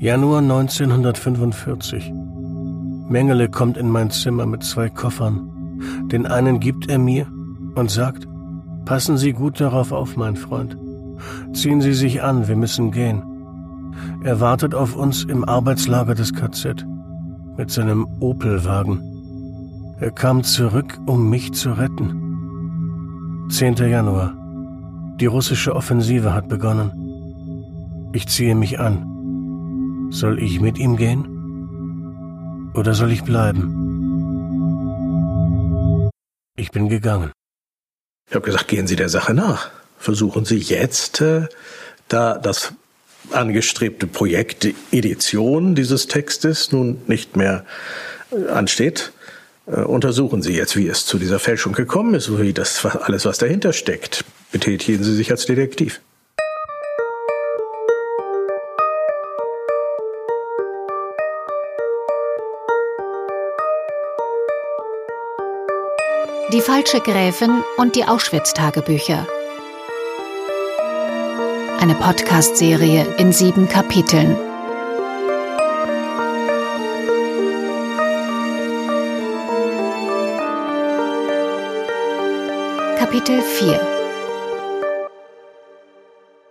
Januar 1945. Mengele kommt in mein Zimmer mit zwei Koffern. Den einen gibt er mir und sagt, passen Sie gut darauf auf, mein Freund. Ziehen Sie sich an, wir müssen gehen. Er wartet auf uns im Arbeitslager des KZ mit seinem Opelwagen. Er kam zurück, um mich zu retten. 10. Januar. Die russische Offensive hat begonnen. Ich ziehe mich an. Soll ich mit ihm gehen? Oder soll ich bleiben? Ich bin gegangen. Ich habe gesagt, gehen Sie der Sache nach. Versuchen Sie jetzt, äh, da das angestrebte Projekt die Edition dieses Textes nun nicht mehr äh, ansteht, äh, untersuchen Sie jetzt, wie es zu dieser Fälschung gekommen ist, wie das alles, was dahinter steckt. Betätigen Sie sich als Detektiv. Die falsche Gräfin und die Auschwitz-Tagebücher. Eine Podcast-Serie in sieben Kapiteln. Kapitel 4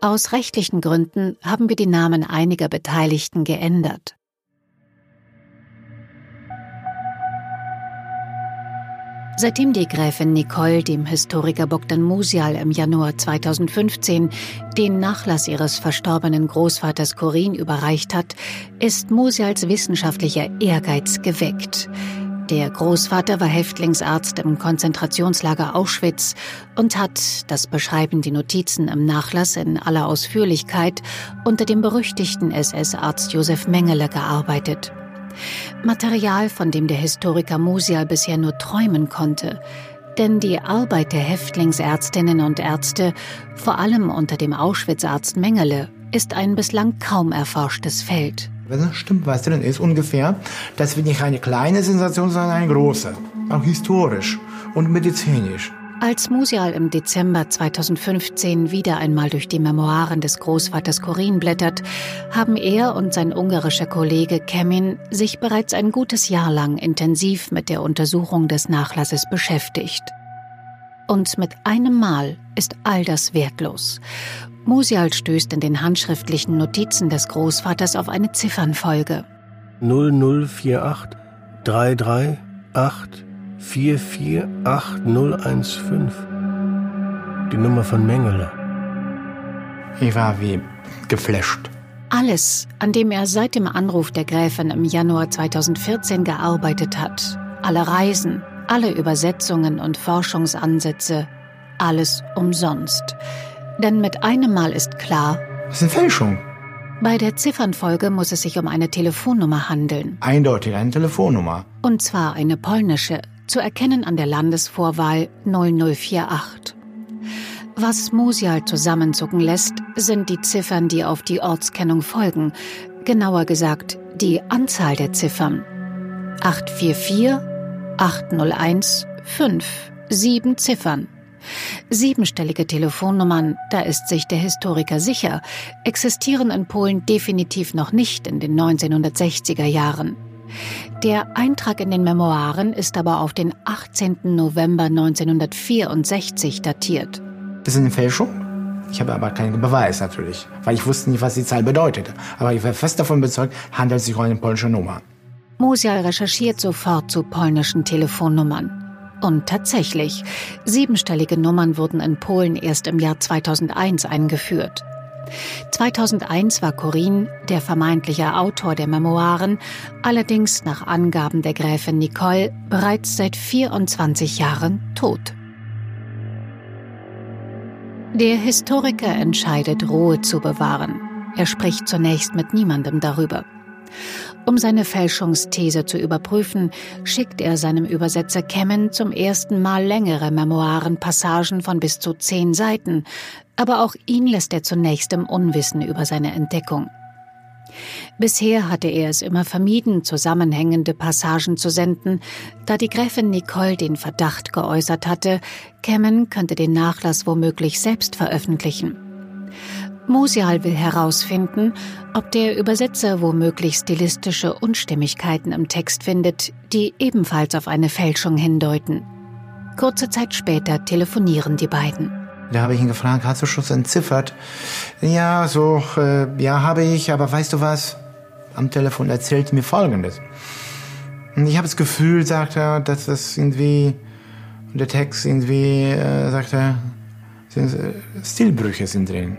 Aus rechtlichen Gründen haben wir die Namen einiger Beteiligten geändert. Seitdem die Gräfin Nicole dem Historiker Bogdan Musial im Januar 2015 den Nachlass ihres verstorbenen Großvaters Corin überreicht hat, ist Musials wissenschaftlicher Ehrgeiz geweckt. Der Großvater war Häftlingsarzt im Konzentrationslager Auschwitz und hat, das beschreiben die Notizen im Nachlass in aller Ausführlichkeit, unter dem berüchtigten SS-Arzt Josef Mengele gearbeitet. Material, von dem der Historiker Musial bisher nur träumen konnte. Denn die Arbeit der Häftlingsärztinnen und Ärzte, vor allem unter dem Auschwitz-Arzt Mengele, ist ein bislang kaum erforschtes Feld. Wenn das stimmt, was drin ist, ungefähr, das wird nicht eine kleine Sensation, sondern eine große. Auch historisch und medizinisch. Als Musial im Dezember 2015 wieder einmal durch die Memoiren des Großvaters Corin blättert, haben er und sein ungarischer Kollege Kemin sich bereits ein gutes Jahr lang intensiv mit der Untersuchung des Nachlasses beschäftigt. Und mit einem Mal ist all das wertlos. Musial stößt in den handschriftlichen Notizen des Großvaters auf eine Ziffernfolge. 0048 338 448015. Die Nummer von Mengele. Ich war wie geflasht. Alles, an dem er seit dem Anruf der Gräfin im Januar 2014 gearbeitet hat, alle Reisen, alle Übersetzungen und Forschungsansätze, alles umsonst. Denn mit einem Mal ist klar, das ist eine Fälschung. Bei der Ziffernfolge muss es sich um eine Telefonnummer handeln. Eindeutig eine Telefonnummer. Und zwar eine polnische, zu erkennen an der Landesvorwahl 0048. Was Musial zusammenzucken lässt, sind die Ziffern, die auf die Ortskennung folgen, genauer gesagt die Anzahl der Ziffern. 844, 801, 5, sieben Ziffern. Siebenstellige Telefonnummern, da ist sich der Historiker sicher, existieren in Polen definitiv noch nicht in den 1960er Jahren. Der Eintrag in den Memoiren ist aber auf den 18. November 1964 datiert. Das ist eine Fälschung? Ich habe aber keinen Beweis natürlich, weil ich wusste nicht, was die Zahl bedeutete. Aber ich war fest davon überzeugt, handelt es sich um eine polnische Nummer. Musial recherchiert sofort zu polnischen Telefonnummern. Und tatsächlich, siebenstellige Nummern wurden in Polen erst im Jahr 2001 eingeführt. 2001 war Corinne, der vermeintliche Autor der Memoiren, allerdings nach Angaben der Gräfin Nicole bereits seit 24 Jahren tot. Der Historiker entscheidet, Ruhe zu bewahren. Er spricht zunächst mit niemandem darüber. Um seine Fälschungsthese zu überprüfen, schickt er seinem Übersetzer Kemmen zum ersten Mal längere Memoirenpassagen von bis zu zehn Seiten, aber auch ihn lässt er zunächst im Unwissen über seine Entdeckung. Bisher hatte er es immer vermieden, zusammenhängende Passagen zu senden, da die Gräfin Nicole den Verdacht geäußert hatte, Kemmen könnte den Nachlass womöglich selbst veröffentlichen. Musial will herausfinden, ob der Übersetzer womöglich stilistische Unstimmigkeiten im Text findet, die ebenfalls auf eine Fälschung hindeuten. Kurze Zeit später telefonieren die beiden. Da habe ich ihn gefragt, hast du schon entziffert? Ja, so, äh, ja, habe ich, aber weißt du was? Am Telefon erzählt mir Folgendes. Und ich habe das Gefühl, sagt er, dass das irgendwie, der Text irgendwie, äh, sagt er, äh, Stilbrüche sind drin.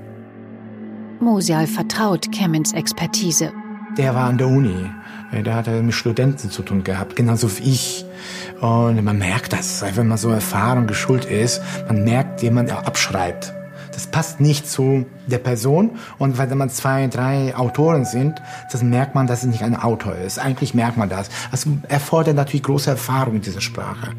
Musial vertraut Kemmins Expertise. Der war an der Uni. Äh, der hatte mit Studenten zu tun gehabt, genauso wie ich. Und man merkt das, wenn man so erfahren geschult ist, man merkt, jemand abschreibt. Das passt nicht zu der Person. Und wenn man zwei, drei Autoren sind, das merkt man, dass es nicht ein Autor ist. Eigentlich merkt man das. Also erfordert natürlich große Erfahrung in dieser Sprache.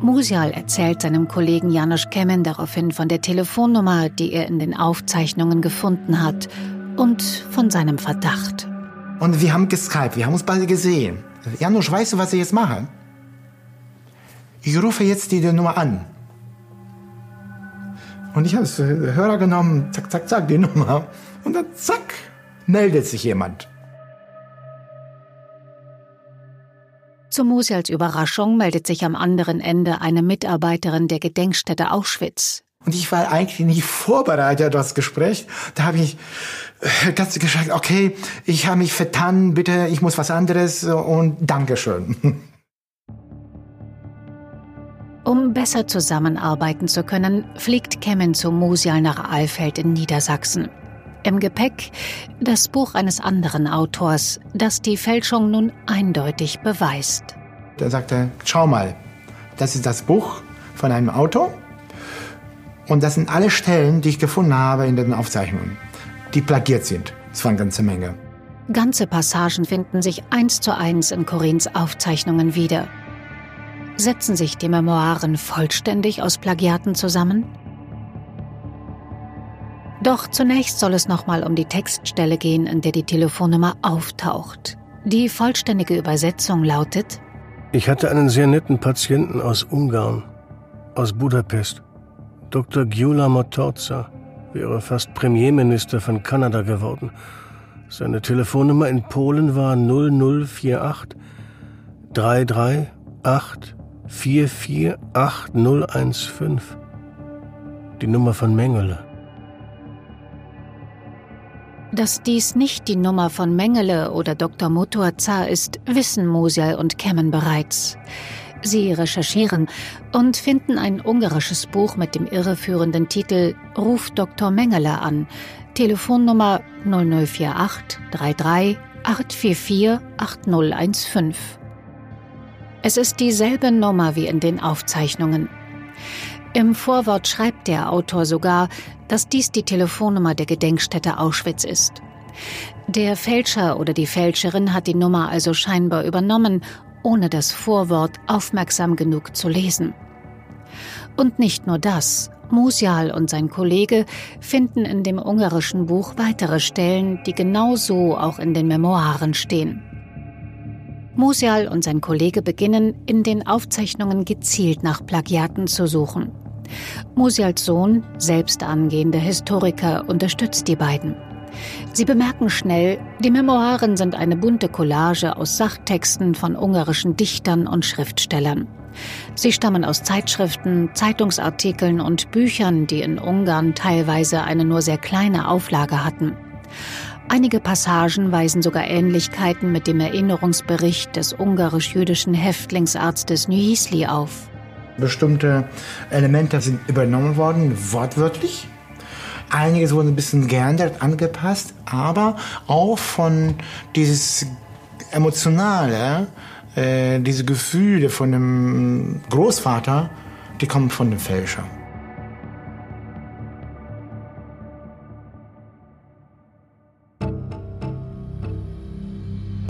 Musial erzählt seinem Kollegen Janusz Kemen daraufhin von der Telefonnummer, die er in den Aufzeichnungen gefunden hat und von seinem Verdacht. Und wir haben geskypt, wir haben uns beide gesehen. Janusz, weißt du, was ich jetzt mache? Ich rufe jetzt die Nummer an. Und ich habe das Hörer genommen, zack, zack, zack, die Nummer. Und dann zack, meldet sich jemand. Zu Musials Überraschung meldet sich am anderen Ende eine Mitarbeiterin der Gedenkstätte Auschwitz. Und ich war eigentlich nicht vorbereitet auf das Gespräch. Da habe ich äh, ganz gesagt, okay, ich habe mich vertan, bitte, ich muss was anderes und Dankeschön. Um besser zusammenarbeiten zu können, fliegt Kemmen zu Musial nach Alfeld in Niedersachsen. Im Gepäck das Buch eines anderen Autors, das die Fälschung nun eindeutig beweist. Da sagte, schau mal, das ist das Buch von einem Autor und das sind alle Stellen, die ich gefunden habe in den Aufzeichnungen, die plagiert sind. Das war eine ganze Menge. Ganze Passagen finden sich eins zu eins in Corins Aufzeichnungen wieder. Setzen sich die Memoiren vollständig aus Plagiaten zusammen? Doch zunächst soll es nochmal um die Textstelle gehen, in der die Telefonnummer auftaucht. Die vollständige Übersetzung lautet Ich hatte einen sehr netten Patienten aus Ungarn, aus Budapest. Dr. Gyula Motorza wäre fast Premierminister von Kanada geworden. Seine Telefonnummer in Polen war 0048 338 448015. Die Nummer von Mengele. Dass dies nicht die Nummer von Mengele oder Dr. Motorza ist, wissen Musial und Kemmen bereits. Sie recherchieren und finden ein ungarisches Buch mit dem irreführenden Titel Ruf Dr. Mengele an, Telefonnummer 0048 33 844 8015. Es ist dieselbe Nummer wie in den Aufzeichnungen. Im Vorwort schreibt der Autor sogar, dass dies die Telefonnummer der Gedenkstätte Auschwitz ist. Der Fälscher oder die Fälscherin hat die Nummer also scheinbar übernommen, ohne das Vorwort aufmerksam genug zu lesen. Und nicht nur das, Musial und sein Kollege finden in dem ungarischen Buch weitere Stellen, die genau so auch in den Memoiren stehen. Musial und sein Kollege beginnen, in den Aufzeichnungen gezielt nach Plagiaten zu suchen. Musials Sohn, selbst angehender Historiker, unterstützt die beiden. Sie bemerken schnell, die Memoiren sind eine bunte Collage aus Sachtexten von ungarischen Dichtern und Schriftstellern. Sie stammen aus Zeitschriften, Zeitungsartikeln und Büchern, die in Ungarn teilweise eine nur sehr kleine Auflage hatten. Einige Passagen weisen sogar Ähnlichkeiten mit dem Erinnerungsbericht des ungarisch-jüdischen Häftlingsarztes Nyisli auf. Bestimmte Elemente sind übernommen worden, wortwörtlich. Einiges wurden ein bisschen geändert, angepasst, aber auch von dieses emotionale, äh, diese Gefühle von dem Großvater, die kommen von dem Fälscher.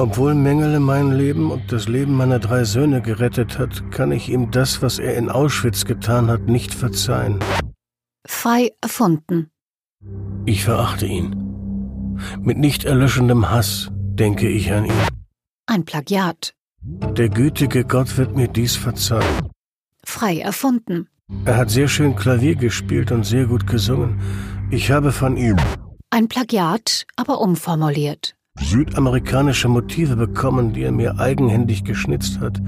Obwohl Mengele mein Leben und das Leben meiner drei Söhne gerettet hat, kann ich ihm das, was er in Auschwitz getan hat, nicht verzeihen. Frei erfunden. Ich verachte ihn. Mit nicht erlöschendem Hass denke ich an ihn. Ein Plagiat. Der gütige Gott wird mir dies verzeihen. Frei erfunden. Er hat sehr schön Klavier gespielt und sehr gut gesungen. Ich habe von ihm Ein Plagiat, aber umformuliert. Südamerikanische Motive bekommen, die er mir eigenhändig geschnitzt hat.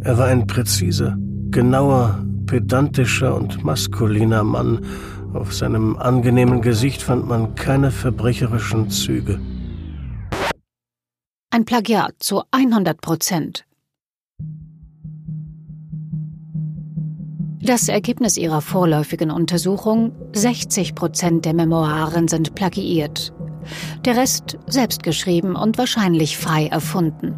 Er war ein präziser, genauer, pedantischer und maskuliner Mann. Auf seinem angenehmen Gesicht fand man keine verbrecherischen Züge. Ein Plagiat zu 100 Prozent. Das Ergebnis ihrer vorläufigen Untersuchung, 60 Prozent der Memoiren sind plagiiert. Der Rest selbst geschrieben und wahrscheinlich frei erfunden.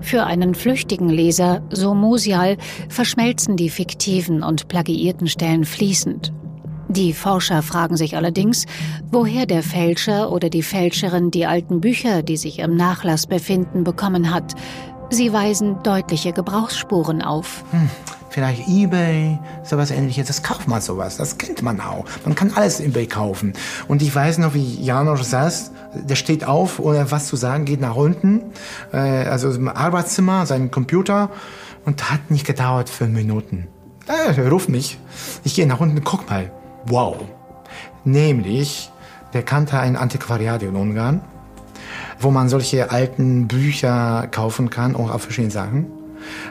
Für einen flüchtigen Leser, so Musial, verschmelzen die fiktiven und plagiierten Stellen fließend. Die Forscher fragen sich allerdings, woher der Fälscher oder die Fälscherin die alten Bücher, die sich im Nachlass befinden, bekommen hat. Sie weisen deutliche Gebrauchsspuren auf. Hm, vielleicht eBay, sowas ähnliches. Das kauft man sowas, das kennt man auch. Man kann alles eBay kaufen. Und ich weiß noch, wie Janosch saß, der steht auf, ohne was zu sagen, geht nach unten, äh, also im Arbeitszimmer, seinen Computer und hat nicht gedauert fünf Minuten. Äh, er ruft mich. Ich gehe nach unten, guck mal. Wow. Nämlich, der kannte ein Antiquariat in Ungarn wo man solche alten Bücher kaufen kann, auch auf verschiedene Sachen.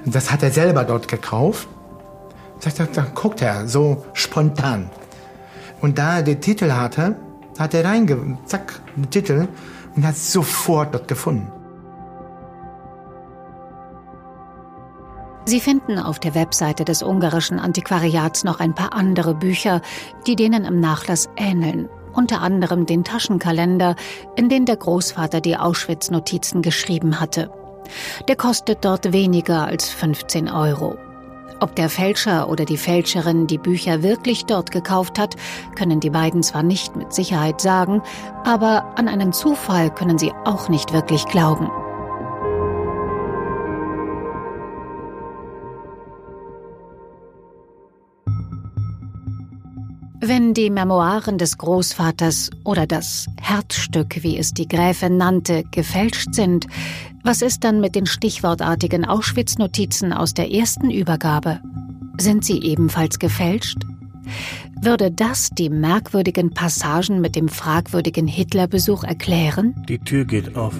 Das hat er selber dort gekauft. Sagt, dann guckt er so spontan. Und da er den Titel hatte, hat er reinge, zack, den Titel und hat sofort dort gefunden. Sie finden auf der Webseite des ungarischen Antiquariats noch ein paar andere Bücher, die denen im Nachlass ähneln unter anderem den Taschenkalender, in den der Großvater die Auschwitz-Notizen geschrieben hatte. Der kostet dort weniger als 15 Euro. Ob der Fälscher oder die Fälscherin die Bücher wirklich dort gekauft hat, können die beiden zwar nicht mit Sicherheit sagen, aber an einen Zufall können sie auch nicht wirklich glauben. Wenn die Memoiren des Großvaters oder das Herzstück, wie es die Gräfin nannte, gefälscht sind, was ist dann mit den stichwortartigen Auschwitz-Notizen aus der ersten Übergabe? Sind sie ebenfalls gefälscht? Würde das die merkwürdigen Passagen mit dem fragwürdigen Hitlerbesuch erklären? Die Tür geht auf.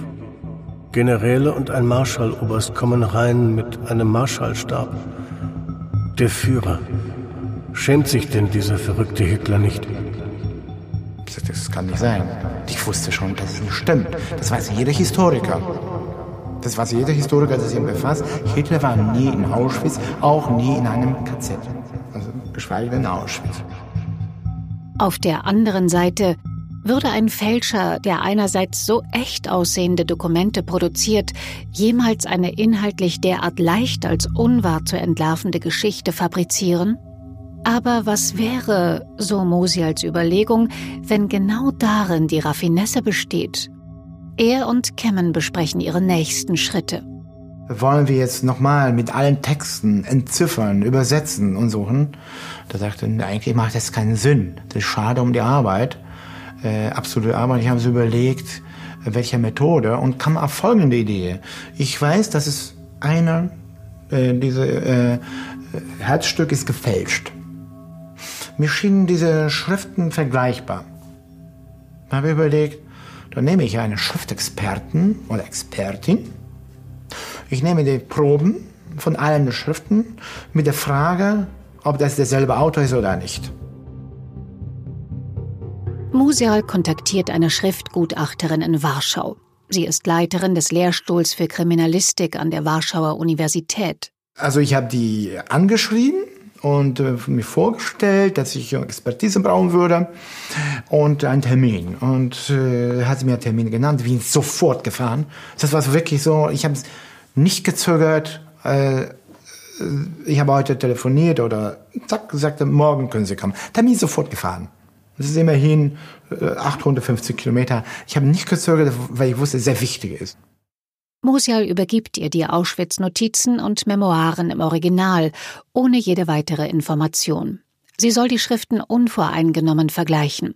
Generäle und ein Marschalloberst kommen rein mit einem Marschallstab. Der Führer, Schämt sich denn dieser verrückte Hitler nicht? Das kann nicht sein. Ich wusste schon, dass es nicht stimmt. Das weiß jeder Historiker. Das weiß jeder Historiker, der sich damit befasst. Hitler war nie in Auschwitz, auch nie in einem KZ. Also geschweige denn in Auschwitz. Auf der anderen Seite würde ein Fälscher, der einerseits so echt aussehende Dokumente produziert, jemals eine inhaltlich derart leicht als unwahr zu entlarvende Geschichte fabrizieren? Aber was wäre, so Mosi als Überlegung, wenn genau darin die Raffinesse besteht? Er und Kemmen besprechen ihre nächsten Schritte. Wollen wir jetzt nochmal mit allen Texten entziffern, übersetzen und suchen? Da sagte er, eigentlich macht das keinen Sinn. Das ist schade um die Arbeit, äh, absolute Arbeit. Ich habe so überlegt, welche Methode und kam auf folgende Idee. Ich weiß, dass es eine, äh, diese äh, Herzstück ist gefälscht. Mir schienen diese Schriften vergleichbar. Da habe ich überlegt, dann nehme ich einen Schriftexperten oder Expertin. Ich nehme die Proben von allen Schriften mit der Frage, ob das derselbe Autor ist oder nicht. Musial kontaktiert eine Schriftgutachterin in Warschau. Sie ist Leiterin des Lehrstuhls für Kriminalistik an der Warschauer Universität. Also ich habe die angeschrieben und äh, mir vorgestellt, dass ich Expertise brauchen würde und einen Termin. Und äh, hat sie mir einen Termin genannt, bin sofort gefahren. Das war wirklich so, ich habe nicht gezögert. Äh, ich habe heute telefoniert oder zack, sagte, morgen können Sie kommen. Termin sofort gefahren. Das ist immerhin 850 äh, Kilometer. Ich habe nicht gezögert, weil ich wusste, es sehr wichtig ist. Musial übergibt ihr die Auschwitz-Notizen und Memoiren im Original, ohne jede weitere Information. Sie soll die Schriften unvoreingenommen vergleichen.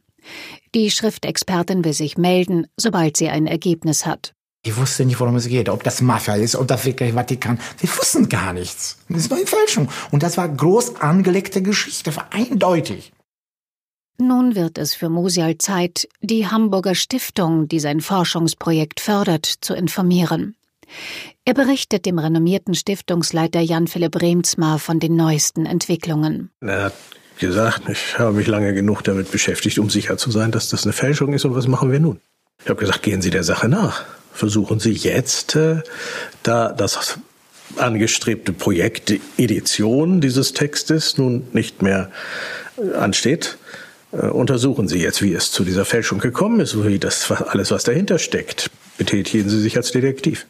Die Schriftexpertin will sich melden, sobald sie ein Ergebnis hat. Ich wusste nicht, worum es geht, ob das Mafia ist, ob das wirklich Vatikan. Wir wussten gar nichts. Das war eine Fälschung. Und das war groß angelegte Geschichte, war eindeutig. Nun wird es für Musial Zeit, die Hamburger Stiftung, die sein Forschungsprojekt fördert, zu informieren. Er berichtet dem renommierten Stiftungsleiter Jan-Philipp Remsmar von den neuesten Entwicklungen. Er hat gesagt, ich habe mich lange genug damit beschäftigt, um sicher zu sein, dass das eine Fälschung ist. Und was machen wir nun? Ich habe gesagt, gehen Sie der Sache nach. Versuchen Sie jetzt, äh, da das angestrebte Projekt, die Edition dieses Textes nun nicht mehr äh, ansteht, äh, untersuchen Sie jetzt, wie es zu dieser Fälschung gekommen ist, wie das alles, was dahinter steckt. Betätigen Sie sich als Detektiv.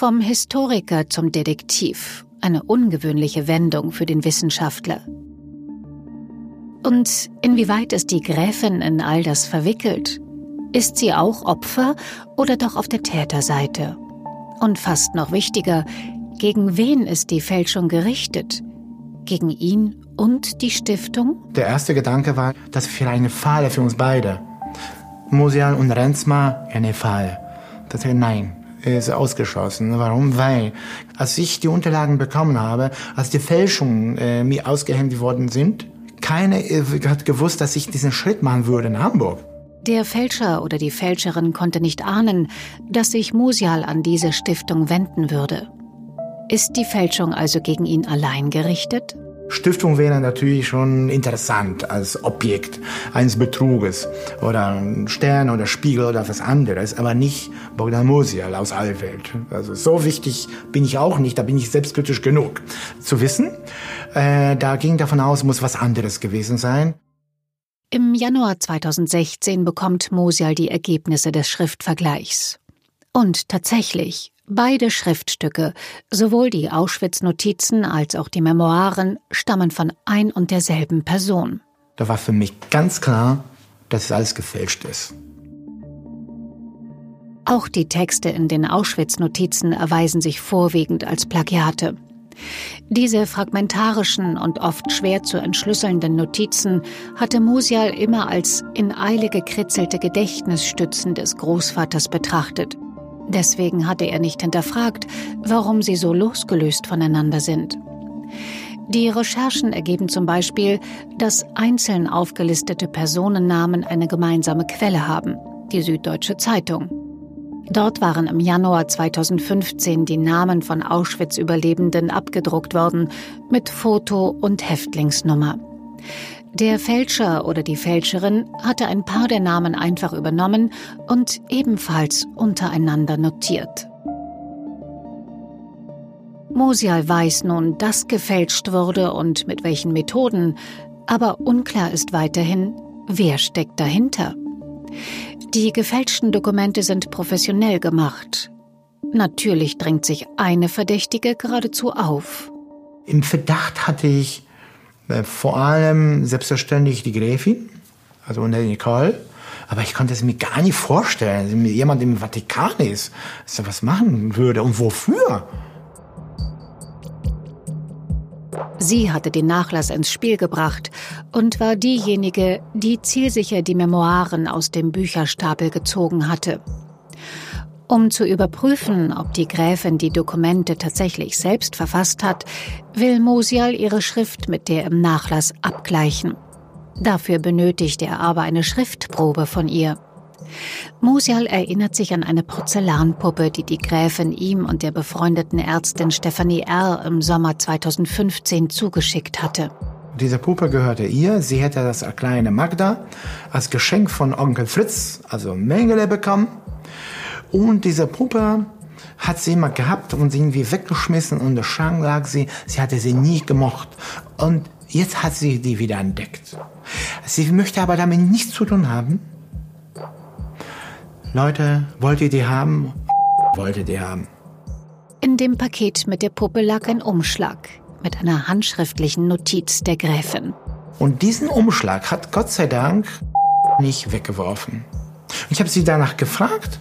Vom Historiker zum Detektiv. Eine ungewöhnliche Wendung für den Wissenschaftler. Und inwieweit ist die Gräfin in all das verwickelt? Ist sie auch Opfer oder doch auf der Täterseite? Und fast noch wichtiger, gegen wen ist die Fälschung gerichtet? Gegen ihn und die Stiftung? Der erste Gedanke war, das wäre eine Falle für uns beide. Musial und Renzma eine Falle. Das heißt, nein, ist ausgeschlossen. Warum? Weil, als ich die Unterlagen bekommen habe, als die Fälschungen äh, mir ausgehändigt worden sind, keiner äh, hat gewusst, dass ich diesen Schritt machen würde in Hamburg. Der Fälscher oder die Fälscherin konnte nicht ahnen, dass sich Musial an diese Stiftung wenden würde. Ist die Fälschung also gegen ihn allein gerichtet? Stiftung wäre natürlich schon interessant als Objekt eines Betruges oder Stern oder Spiegel oder was anderes, aber nicht Bogdan Musial aus Allwelt. Also so wichtig bin ich auch nicht, da bin ich selbstkritisch genug zu wissen. Äh, da ging davon aus, muss was anderes gewesen sein. Im Januar 2016 bekommt Musial die Ergebnisse des Schriftvergleichs. Und tatsächlich, beide Schriftstücke, sowohl die Auschwitz-Notizen als auch die Memoiren, stammen von ein und derselben Person. Da war für mich ganz klar, dass es alles gefälscht ist. Auch die Texte in den Auschwitz-Notizen erweisen sich vorwiegend als Plagiate. Diese fragmentarischen und oft schwer zu entschlüsselnden Notizen hatte Musial immer als in Eile gekritzelte Gedächtnisstützen des Großvaters betrachtet. Deswegen hatte er nicht hinterfragt, warum sie so losgelöst voneinander sind. Die Recherchen ergeben zum Beispiel, dass einzeln aufgelistete Personennamen eine gemeinsame Quelle haben, die Süddeutsche Zeitung. Dort waren im Januar 2015 die Namen von Auschwitz-Überlebenden abgedruckt worden mit Foto und Häftlingsnummer. Der Fälscher oder die Fälscherin hatte ein paar der Namen einfach übernommen und ebenfalls untereinander notiert. Mosial weiß nun, dass gefälscht wurde und mit welchen Methoden, aber unklar ist weiterhin, wer steckt dahinter. Die gefälschten Dokumente sind professionell gemacht. Natürlich drängt sich eine Verdächtige geradezu auf. Im Verdacht hatte ich vor allem selbstverständlich die Gräfin, also Nicole. Aber ich konnte es mir gar nicht vorstellen, dass jemand im Vatikan ist, dass er was machen würde und wofür. Sie hatte den Nachlass ins Spiel gebracht und war diejenige, die zielsicher die Memoiren aus dem Bücherstapel gezogen hatte. Um zu überprüfen, ob die Gräfin die Dokumente tatsächlich selbst verfasst hat, will Mosial ihre Schrift mit der im Nachlass abgleichen. Dafür benötigt er aber eine Schriftprobe von ihr. Musial erinnert sich an eine Porzellanpuppe, die die Gräfin ihm und der befreundeten Ärztin Stephanie R. im Sommer 2015 zugeschickt hatte. Diese Puppe gehörte ihr. Sie hätte das kleine Magda als Geschenk von Onkel Fritz, also Mengele, bekommen. Und diese Puppe hat sie immer gehabt und sie irgendwie weggeschmissen und der Schrank lag sie. Sie hatte sie nie gemocht. Und jetzt hat sie die wieder entdeckt. Sie möchte aber damit nichts zu tun haben. Leute, wollt ihr die haben? Wollt ihr die haben? In dem Paket mit der Puppe lag ein Umschlag mit einer handschriftlichen Notiz der Gräfin. Und diesen Umschlag hat Gott sei Dank nicht weggeworfen. Ich habe sie danach gefragt,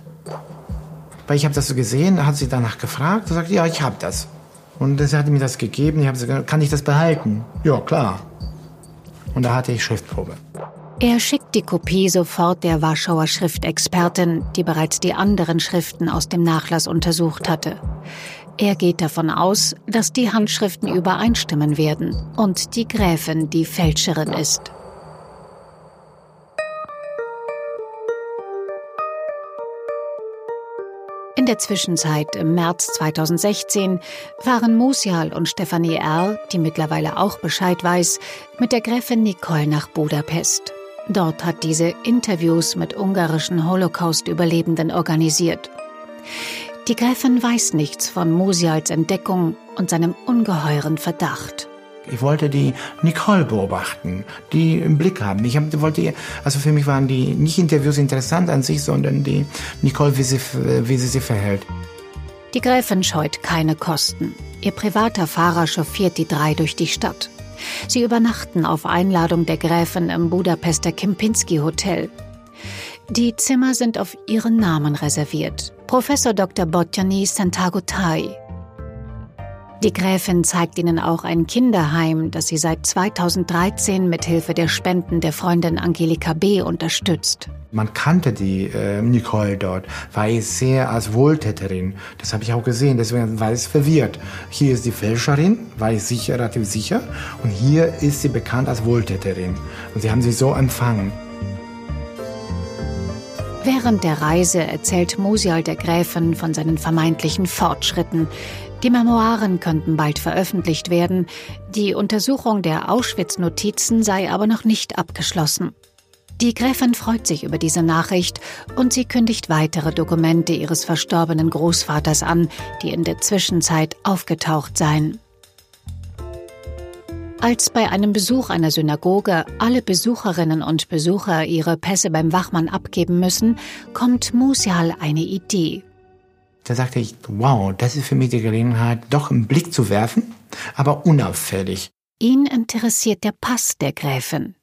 weil ich habe das so gesehen, hat sie danach gefragt und sagt, ja, ich habe das. Und sie hat mir das gegeben, ich habe gesagt, kann ich das behalten? Ja, klar. Und da hatte ich Schriftprobe. Er schickt die Kopie sofort der Warschauer Schriftexpertin, die bereits die anderen Schriften aus dem Nachlass untersucht hatte. Er geht davon aus, dass die Handschriften übereinstimmen werden und die Gräfin die Fälscherin ist. In der Zwischenzeit im März 2016 waren Musial und Stefanie R., die mittlerweile auch Bescheid weiß, mit der Gräfin Nicole nach Budapest. Dort hat diese Interviews mit ungarischen Holocaust-Überlebenden organisiert. Die Gräfin weiß nichts von Musials Entdeckung und seinem ungeheuren Verdacht. Ich wollte die Nicole beobachten, die im Blick haben. Ich wollte, also für mich waren die nicht Interviews interessant an sich, sondern die Nicole, wie sie, wie sie sich verhält. Die Gräfin scheut keine Kosten. Ihr privater Fahrer chauffiert die drei durch die Stadt. Sie übernachten auf Einladung der Gräfin im Budapester Kempinski Hotel. Die Zimmer sind auf ihren Namen reserviert. Professor Dr. Botjani Santagotai, die Gräfin zeigt ihnen auch ein Kinderheim, das sie seit 2013 mit Hilfe der Spenden der Freundin Angelika B. unterstützt. Man kannte die äh, Nicole dort, war sehr als Wohltäterin. Das habe ich auch gesehen, deswegen war es verwirrt. Hier ist die Fälscherin, war ich sicher, relativ sicher. Und hier ist sie bekannt als Wohltäterin. Und sie haben sie so empfangen. Während der Reise erzählt Musial der Gräfin von seinen vermeintlichen Fortschritten, die Memoiren könnten bald veröffentlicht werden, die Untersuchung der Auschwitz-Notizen sei aber noch nicht abgeschlossen. Die Gräfin freut sich über diese Nachricht und sie kündigt weitere Dokumente ihres verstorbenen Großvaters an, die in der Zwischenzeit aufgetaucht seien. Als bei einem Besuch einer Synagoge alle Besucherinnen und Besucher ihre Pässe beim Wachmann abgeben müssen, kommt Musial eine Idee. Da sagte ich, wow, das ist für mich die Gelegenheit, doch einen Blick zu werfen, aber unauffällig. Ihn interessiert der Pass der Gräfin.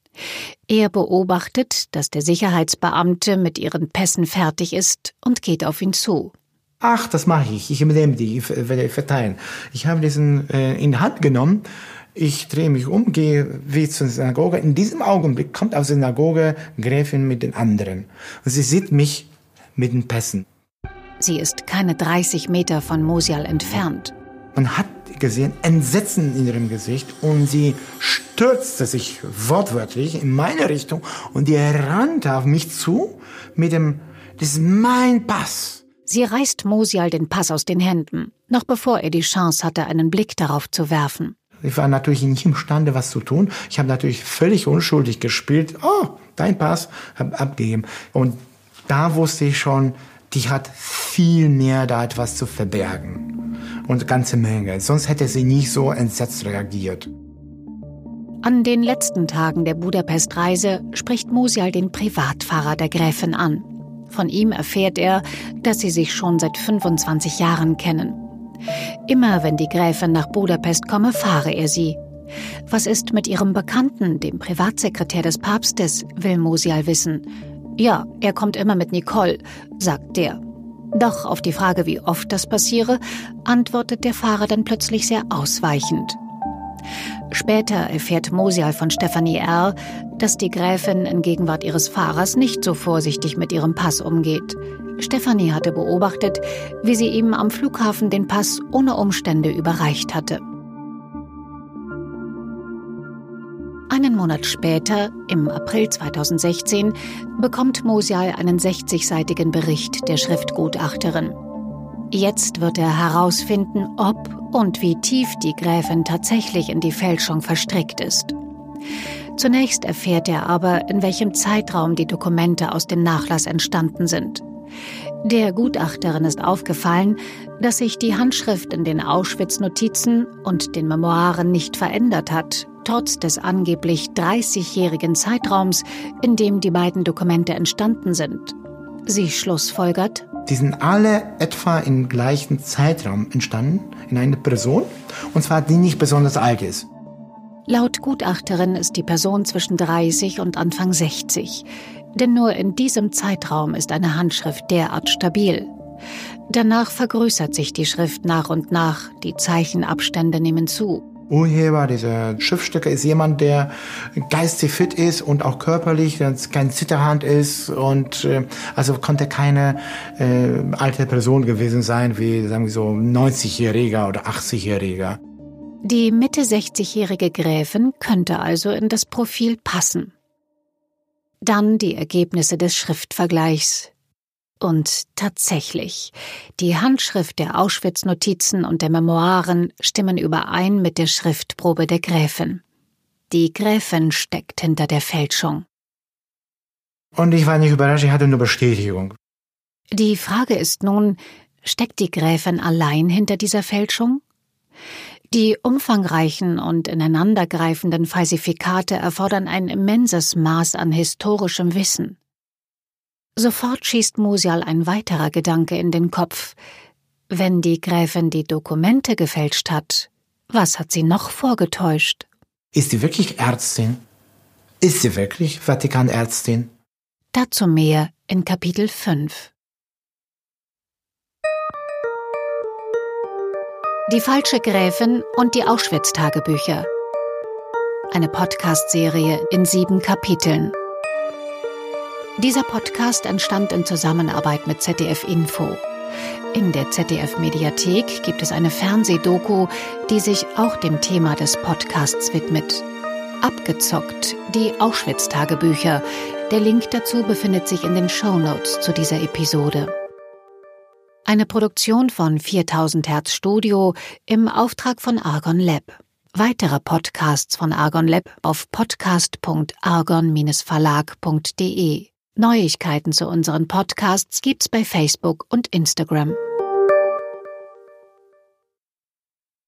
Er beobachtet, dass der Sicherheitsbeamte mit ihren Pässen fertig ist und geht auf ihn zu. Ach, das mache ich. Ich nehme die, ich werde verteilen. Ich habe diesen äh, in die Hand genommen. Ich drehe mich um, gehe wie zur Synagoge. In diesem Augenblick kommt aus der Synagoge Gräfin mit den anderen. Und sie sieht mich mit den Pässen. Sie ist keine 30 Meter von Mosial entfernt. Man hat gesehen Entsetzen in ihrem Gesicht und sie stürzte sich wortwörtlich in meine Richtung und die rannte auf mich zu mit dem, das ist mein Pass. Sie reißt Mosial den Pass aus den Händen, noch bevor er die Chance hatte, einen Blick darauf zu werfen. Ich war natürlich nicht imstande, was zu tun. Ich habe natürlich völlig unschuldig gespielt. Oh, dein Pass, habe abgegeben. Und da wusste ich schon, die hat viel mehr da etwas zu verbergen. Und eine ganze Menge. Sonst hätte sie nicht so entsetzt reagiert. An den letzten Tagen der Budapest-Reise spricht Musial den Privatfahrer der Gräfin an. Von ihm erfährt er, dass sie sich schon seit 25 Jahren kennen. Immer wenn die Gräfin nach Budapest komme, fahre er sie. Was ist mit ihrem Bekannten, dem Privatsekretär des Papstes, will Musial wissen. Ja, er kommt immer mit Nicole, sagt der. Doch auf die Frage, wie oft das passiere, antwortet der Fahrer dann plötzlich sehr ausweichend. Später erfährt Mosial von Stefanie R., dass die Gräfin in Gegenwart ihres Fahrers nicht so vorsichtig mit ihrem Pass umgeht. Stefanie hatte beobachtet, wie sie ihm am Flughafen den Pass ohne Umstände überreicht hatte. Monat später, im April 2016, bekommt Mosial einen 60-seitigen Bericht der Schriftgutachterin. Jetzt wird er herausfinden, ob und wie tief die Gräfin tatsächlich in die Fälschung verstrickt ist. Zunächst erfährt er aber, in welchem Zeitraum die Dokumente aus dem Nachlass entstanden sind. Der Gutachterin ist aufgefallen, dass sich die Handschrift in den Auschwitz-Notizen und den Memoiren nicht verändert hat, trotz des angeblich 30-jährigen Zeitraums, in dem die beiden Dokumente entstanden sind. Sie schlussfolgert, die sind alle etwa im gleichen Zeitraum entstanden in einer Person, und zwar die nicht besonders alt ist. Laut Gutachterin ist die Person zwischen 30 und Anfang 60, denn nur in diesem Zeitraum ist eine Handschrift derart stabil. Danach vergrößert sich die Schrift nach und nach, die Zeichenabstände nehmen zu. Urheber dieser Schriftstücke ist jemand, der geistig fit ist und auch körperlich, der kein Zitterhand ist und äh, also konnte keine äh, alte Person gewesen sein, wie sagen wir so 90-Jähriger oder 80-Jähriger. Die Mitte 60-jährige Gräfin könnte also in das Profil passen. Dann die Ergebnisse des Schriftvergleichs. Und tatsächlich, die Handschrift der Auschwitz-Notizen und der Memoiren stimmen überein mit der Schriftprobe der Gräfin. Die Gräfin steckt hinter der Fälschung. Und ich war nicht überrascht, ich hatte nur Bestätigung. Die Frage ist nun, steckt die Gräfin allein hinter dieser Fälschung? Die umfangreichen und ineinandergreifenden Falsifikate erfordern ein immenses Maß an historischem Wissen. Sofort schießt Musial ein weiterer Gedanke in den Kopf. Wenn die Gräfin die Dokumente gefälscht hat, was hat sie noch vorgetäuscht? Ist sie wirklich Ärztin? Ist sie wirklich Vatikanärztin? Dazu mehr in Kapitel 5. Die falsche Gräfin und die Auschwitz-Tagebücher. Eine Podcast-Serie in sieben Kapiteln. Dieser Podcast entstand in Zusammenarbeit mit ZDF Info. In der ZDF Mediathek gibt es eine Fernsehdoku, die sich auch dem Thema des Podcasts widmet. Abgezockt, die Auschwitz-Tagebücher. Der Link dazu befindet sich in den Show Notes zu dieser Episode. Eine Produktion von 4000 Hertz Studio im Auftrag von Argon Lab. Weitere Podcasts von Argon Lab auf podcast.argon-verlag.de. Neuigkeiten zu unseren Podcasts gibt's bei Facebook und Instagram.